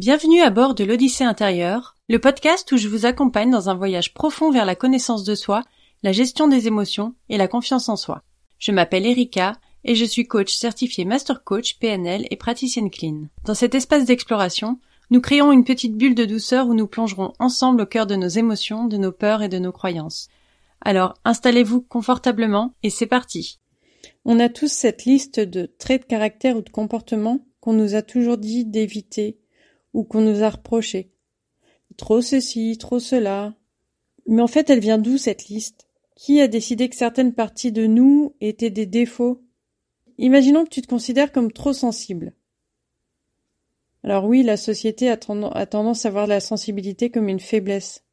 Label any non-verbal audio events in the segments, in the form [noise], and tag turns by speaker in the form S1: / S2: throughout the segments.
S1: Bienvenue à bord de l'Odyssée intérieure, le podcast où je vous accompagne dans un voyage profond vers la connaissance de soi, la gestion des émotions et la confiance en soi. Je m'appelle Erika et je suis coach certifié Master Coach PNL et praticienne clean. Dans cet espace d'exploration, nous créons une petite bulle de douceur où nous plongerons ensemble au cœur de nos émotions, de nos peurs et de nos croyances. Alors installez-vous confortablement et c'est parti. On a tous cette liste de traits de caractère ou de comportement qu'on nous a toujours dit d'éviter ou qu'on nous a reproché. Trop ceci, trop cela. Mais en fait, elle vient d'où cette liste? Qui a décidé que certaines parties de nous étaient des défauts? Imaginons que tu te considères comme trop sensible. Alors oui, la société a, tendance à voir la sensibilité comme une faiblesse.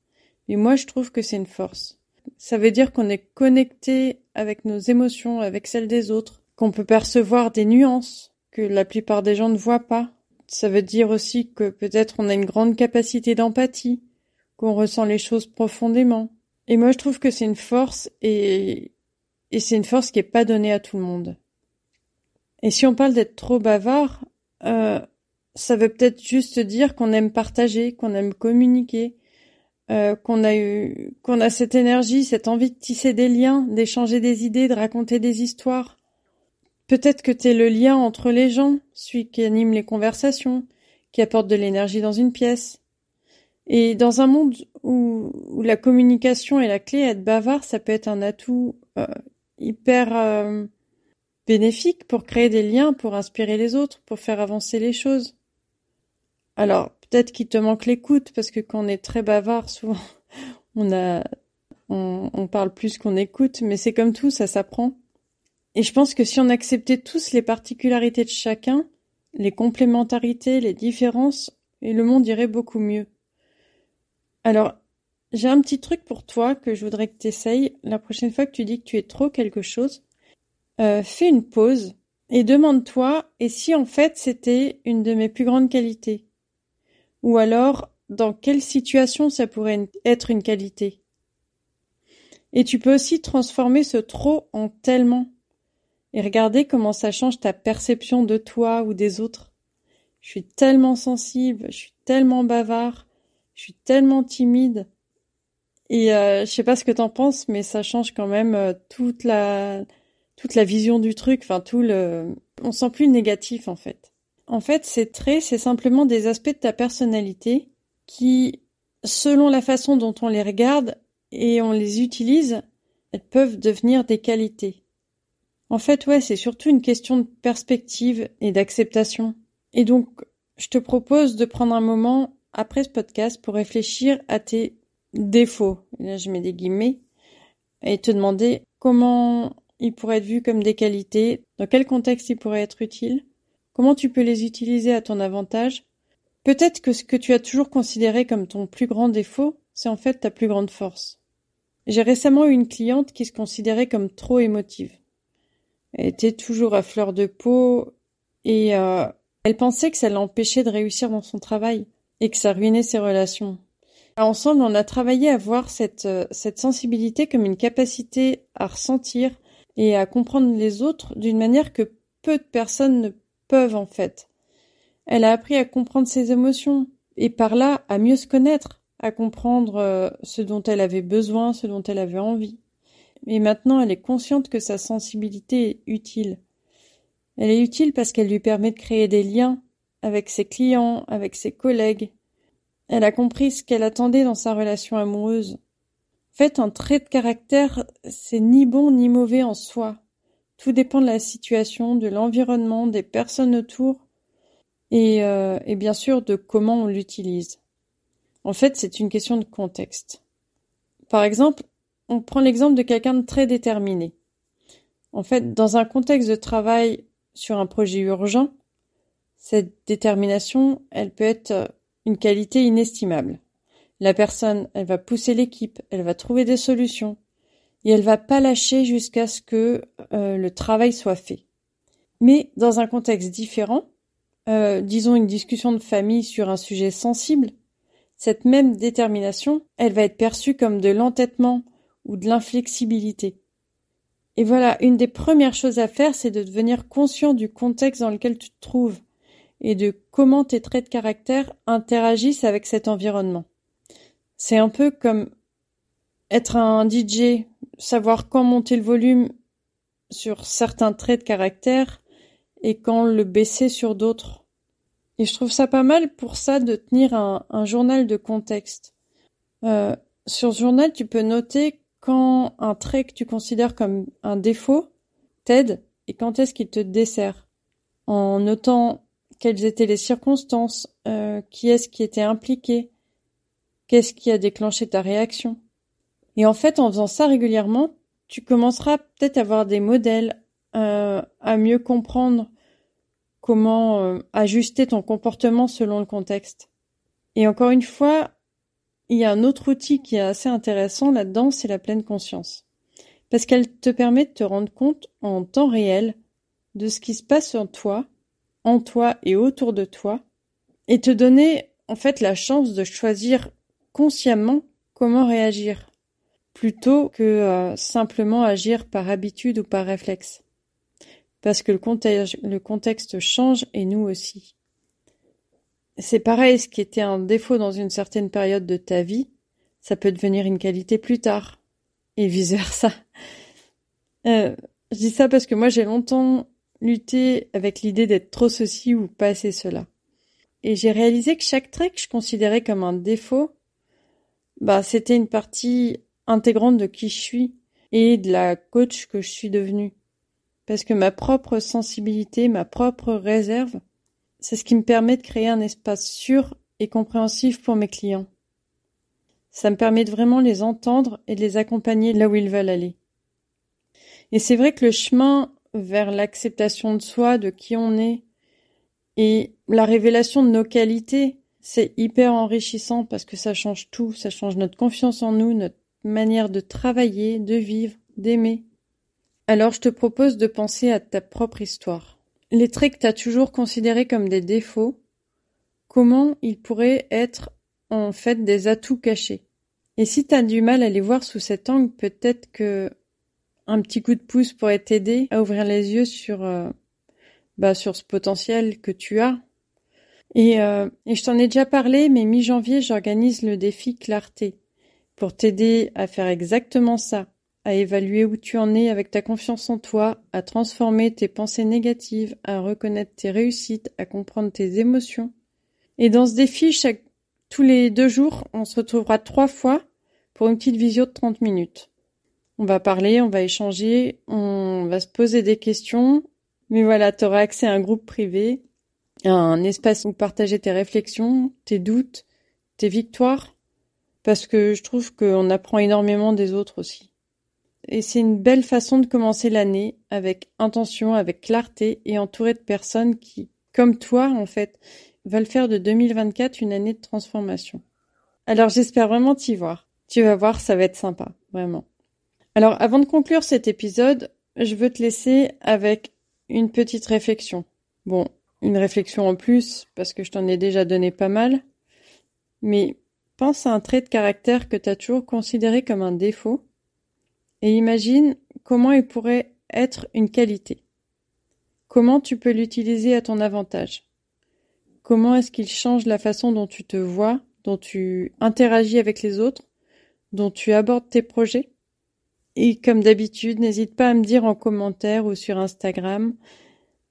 S1: Mais moi, je trouve que c'est une force. Ça veut dire qu'on est connecté avec nos émotions, avec celles des autres, qu'on peut percevoir des nuances que la plupart des gens ne voient pas, ça veut dire aussi que peut-être on a une grande capacité d'empathie, qu'on ressent les choses profondément. Et moi, je trouve que c'est une force et, c'est une force qui est pas donnée à tout le monde. Et si on parle d'être trop bavard, euh, ça veut peut-être juste dire qu'on aime partager, qu'on aime communiquer, euh, qu'on a eu, qu'on a cette énergie, cette envie de tisser des liens, d'échanger des idées, de raconter des histoires. Peut-être que t'es le lien entre les gens, celui qui anime les conversations, qui apporte de l'énergie dans une pièce. Et dans un monde où, la communication est la clé, être bavard, ça peut être un atout euh, hyper euh, bénéfique pour créer des liens, pour inspirer les autres, pour faire avancer les choses. Alors, peut-être qu'il te manque l'écoute, parce que quand on est très bavard, souvent, [laughs] on a, on, on parle plus qu'on écoute, mais c'est comme tout, ça s'apprend. Et je pense que si on acceptait tous les particularités de chacun, les complémentarités, les différences, et le monde irait beaucoup mieux. Alors, j'ai un petit truc pour toi que je voudrais que tu essayes. La prochaine fois que tu dis que tu es trop quelque chose, euh, fais une pause et demande-toi et si en fait c'était une de mes plus grandes qualités? Ou alors, dans quelle situation ça pourrait être une qualité? Et tu peux aussi transformer ce trop en tellement et regardez comment ça change ta perception de toi ou des autres. Je suis tellement sensible, je suis tellement bavard, je suis tellement timide. Et euh, je sais pas ce que t'en penses, mais ça change quand même euh, toute la toute la vision du truc. Enfin tout le, on sent plus négatif en fait. En fait, ces traits, c'est simplement des aspects de ta personnalité qui, selon la façon dont on les regarde et on les utilise, peuvent devenir des qualités. En fait, ouais, c'est surtout une question de perspective et d'acceptation. Et donc, je te propose de prendre un moment après ce podcast pour réfléchir à tes défauts. là, je mets des guillemets. Et te demander comment ils pourraient être vus comme des qualités, dans quel contexte ils pourraient être utiles, comment tu peux les utiliser à ton avantage. Peut-être que ce que tu as toujours considéré comme ton plus grand défaut, c'est en fait ta plus grande force. J'ai récemment eu une cliente qui se considérait comme trop émotive. Était toujours à fleur de peau et euh, elle pensait que ça l'empêchait de réussir dans son travail et que ça ruinait ses relations. Ensemble, on a travaillé à voir cette, euh, cette sensibilité comme une capacité à ressentir et à comprendre les autres d'une manière que peu de personnes ne peuvent en fait. Elle a appris à comprendre ses émotions et par là à mieux se connaître, à comprendre euh, ce dont elle avait besoin, ce dont elle avait envie mais maintenant elle est consciente que sa sensibilité est utile. Elle est utile parce qu'elle lui permet de créer des liens avec ses clients, avec ses collègues. Elle a compris ce qu'elle attendait dans sa relation amoureuse. En fait, un trait de caractère, c'est ni bon ni mauvais en soi. Tout dépend de la situation, de l'environnement, des personnes autour et, euh, et bien sûr de comment on l'utilise. En fait, c'est une question de contexte. Par exemple, on prend l'exemple de quelqu'un de très déterminé. En fait, dans un contexte de travail sur un projet urgent, cette détermination, elle peut être euh, une qualité inestimable. La personne, elle va pousser l'équipe, elle va trouver des solutions, et elle va pas lâcher jusqu'à ce que euh, le travail soit fait. Mais dans un contexte différent, euh, disons une discussion de famille sur un sujet sensible, cette même détermination, elle va être perçue comme de l'entêtement ou de l'inflexibilité. Et voilà, une des premières choses à faire, c'est de devenir conscient du contexte dans lequel tu te trouves et de comment tes traits de caractère interagissent avec cet environnement. C'est un peu comme être un DJ, savoir quand monter le volume sur certains traits de caractère et quand le baisser sur d'autres. Et je trouve ça pas mal pour ça de tenir un, journal de contexte. Euh, sur ce journal, tu peux noter quand un trait que tu considères comme un défaut t'aide et quand est-ce qu'il te dessert? En notant quelles étaient les circonstances, euh, qui est-ce qui était impliqué, qu'est-ce qui a déclenché ta réaction? Et en fait, en faisant ça régulièrement, tu commenceras peut-être à avoir des modèles, euh, à mieux comprendre comment euh, ajuster ton comportement selon le contexte. Et encore une fois, il y a un autre outil qui est assez intéressant là-dedans, c'est la pleine conscience. Parce qu'elle te permet de te rendre compte en temps réel de ce qui se passe en toi, en toi et autour de toi, et te donner en fait la chance de choisir consciemment comment réagir, plutôt que euh, simplement agir par habitude ou par réflexe parce que le contexte, change et nous aussi. C'est pareil, ce qui était un défaut dans une certaine période de ta vie, ça peut devenir une qualité plus tard, et vice versa. Euh, je dis ça parce que moi j'ai longtemps lutté avec l'idée d'être trop ceci ou pas assez cela. Et j'ai réalisé que chaque trait que je considérais comme un défaut, bah c'était une partie intégrante de qui je suis et de la coach que je suis devenue parce que ma propre sensibilité, ma propre réserve, c'est ce qui me permet de créer un espace sûr et compréhensif pour mes clients. Ça me permet de vraiment les entendre et de les accompagner là où ils veulent aller. Et c'est vrai que le chemin vers l'acceptation de soi, de qui on est, et la révélation de nos qualités, c'est hyper enrichissant parce que ça change tout, ça change notre confiance en nous, notre manière de travailler, de vivre, d'aimer. Alors je te propose de penser à ta propre histoire. Les traits que tu as toujours considérés comme des défauts, comment ils pourraient être en fait des atouts cachés. Et si tu as du mal à les voir sous cet angle, peut-être que un petit coup de pouce pourrait t'aider à ouvrir les yeux sur euh, bah, sur ce potentiel que tu as. Et, euh, et je t'en ai déjà parlé, mais mi-janvier, j'organise le défi clarté pour t'aider à faire exactement ça, à évaluer où tu en es avec ta confiance en toi, à transformer tes pensées négatives, à reconnaître tes réussites, à comprendre tes émotions. Et dans ce défi, chaque, tous les deux jours, on se retrouvera trois fois pour une petite visio de 30 minutes. On va parler, on va échanger, on va se poser des questions. Mais voilà, tu auras accès à un groupe privé, à un espace où partager tes réflexions, tes doutes, tes victoires, parce que je trouve qu'on apprend énormément des autres aussi. Et c'est une belle façon de commencer l'année avec intention, avec clarté et entouré de personnes qui, comme toi, en fait, veulent faire de 2024 une année de transformation. Alors j'espère vraiment t'y voir. Tu vas voir, ça va être sympa, vraiment. Alors avant de conclure cet épisode, je veux te laisser avec une petite réflexion. Bon, une réflexion en plus, parce que je t'en ai déjà donné pas mal. Mais pense à un trait de caractère que tu as toujours considéré comme un défaut et imagine comment il pourrait être une qualité. Comment tu peux l'utiliser à ton avantage Comment est-ce qu'il change la façon dont tu te vois, dont tu interagis avec les autres, dont tu abordes tes projets Et comme d'habitude, n'hésite pas à me dire en commentaire ou sur Instagram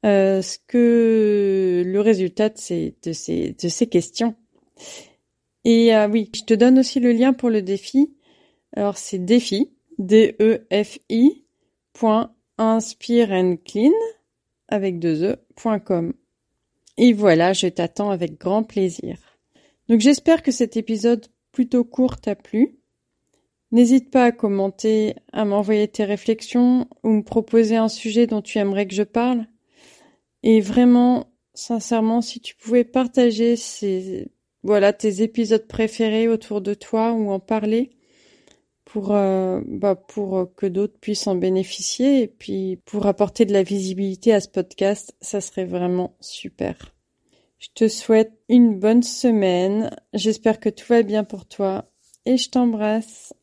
S1: euh, ce que le résultat de ces, questions. Et euh, oui, je te donne aussi le lien pour le défi. Alors c'est défi, D-E-F-I avec deux e.com. Et voilà, je t'attends avec grand plaisir. Donc j'espère que cet épisode plutôt court t'a plu. N'hésite pas à commenter, à m'envoyer tes réflexions ou me proposer un sujet dont tu aimerais que je parle. Et vraiment, sincèrement, si tu pouvais partager ces, voilà, tes épisodes préférés autour de toi ou en parler, pour, euh, bah, pour que d'autres puissent en bénéficier et puis pour apporter de la visibilité à ce podcast, ça serait vraiment super. Je te souhaite une bonne semaine. J'espère que tout va bien pour toi et je t'embrasse.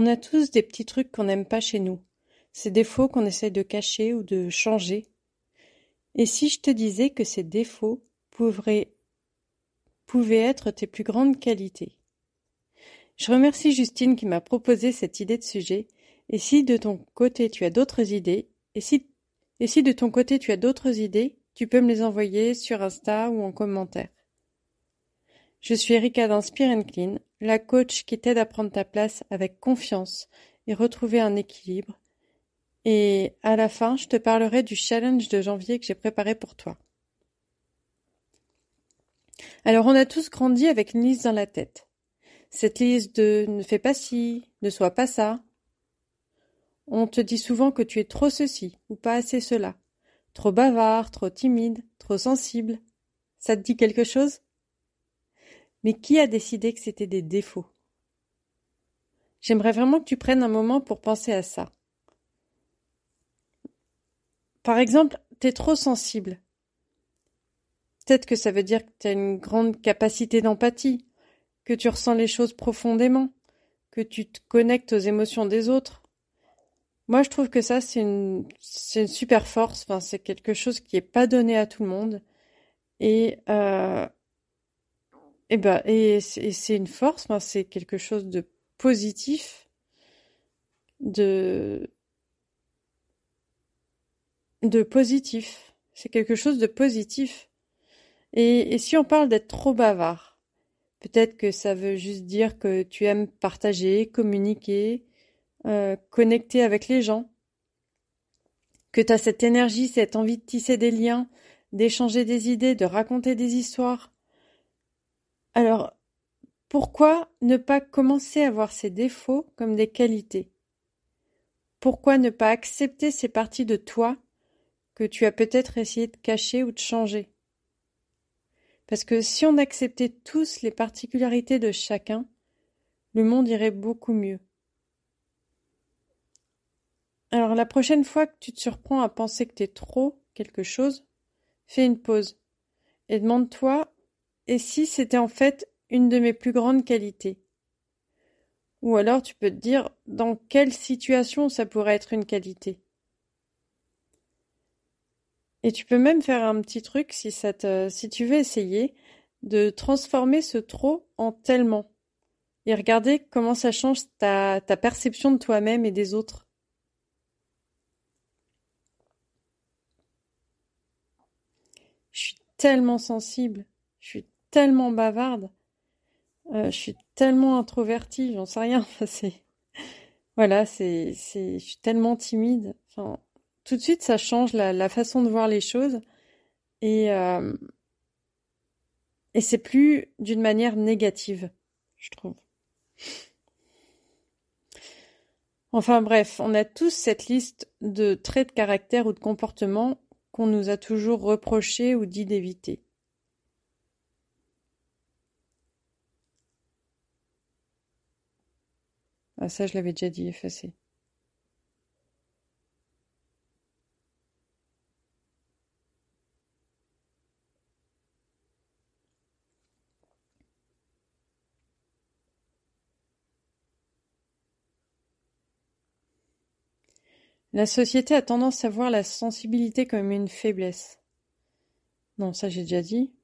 S1: On a tous des petits trucs qu'on n'aime pas chez nous, ces défauts qu'on essaye de cacher ou de changer. Et si je te disais que ces défauts pouvaient, être tes plus grandes qualités? Je remercie Justine qui m'a proposé cette idée de sujet, et si de ton côté tu as d'autres idées, et si, et si de ton côté tu as d'autres idées, tu peux me les envoyer sur Insta ou en commentaire. Je suis Erika d'Inspire Clean, la coach qui t'aide à prendre ta place avec confiance et retrouver un équilibre. Et à la fin, je te parlerai du challenge de janvier que j'ai préparé pour toi. Alors on a tous grandi avec une liste dans la tête. Cette liste de ne fais pas ci, ne sois pas ça. On te dit souvent que tu es trop ceci ou pas assez cela. Trop bavard, trop timide, trop sensible. Ça te dit quelque chose? Mais qui a décidé que c'était des défauts? J'aimerais vraiment que tu prennes un moment pour penser à ça. Par exemple, t'es trop sensible. Peut-être que ça veut dire que tu as une grande capacité d'empathie, que tu ressens les choses profondément, que tu te connectes aux émotions des autres. Moi, je trouve que ça, c'est une, super force. C'est quelque chose qui est pas donné à tout le monde. Et euh, et eh ben, et c'est une force, c'est quelque chose de positif, de de positif. C'est quelque chose de positif. Et, et si on parle d'être trop bavard, peut-être que ça veut juste dire que tu aimes partager, communiquer, euh, connecter avec les gens, que tu as cette énergie, cette envie de tisser des liens, d'échanger des idées, de raconter des histoires. Alors, pourquoi ne pas commencer à voir ces défauts comme des qualités? Pourquoi ne pas accepter ces parties de toi que tu as peut-être essayé de cacher ou de changer? Parce que si on acceptait tous les particularités de chacun, le monde irait beaucoup mieux. Alors la prochaine fois que tu te surprends à penser que tu es trop quelque chose, fais une pause et demande-toi et si c'était en fait une de mes plus grandes qualités? Ou alors tu peux te dire dans quelle situation ça pourrait être une qualité? Et tu peux même faire un petit truc si, tu veux essayer de transformer ce trop en tellement et regarder comment ça change ta, ta perception de toi-même et des autres. Je suis tellement sensible, je suis tellement bavarde. Euh, je suis tellement introvertie, j'en sais rien. [laughs] c'est voilà, c'est c'est je suis tellement timide. Enfin, tout de suite, ça change la, façon de voir les choses et euh, et c'est plus d'une manière négative, je trouve. Enfin bref, on a tous cette liste de traits de caractère ou de comportement qu'on nous a toujours reproché ou dit d'éviter. Ah ça je l'avais déjà dit, effacé. La société a tendance à voir la sensibilité comme une faiblesse. Non, ça j'ai déjà dit.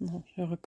S1: Non, je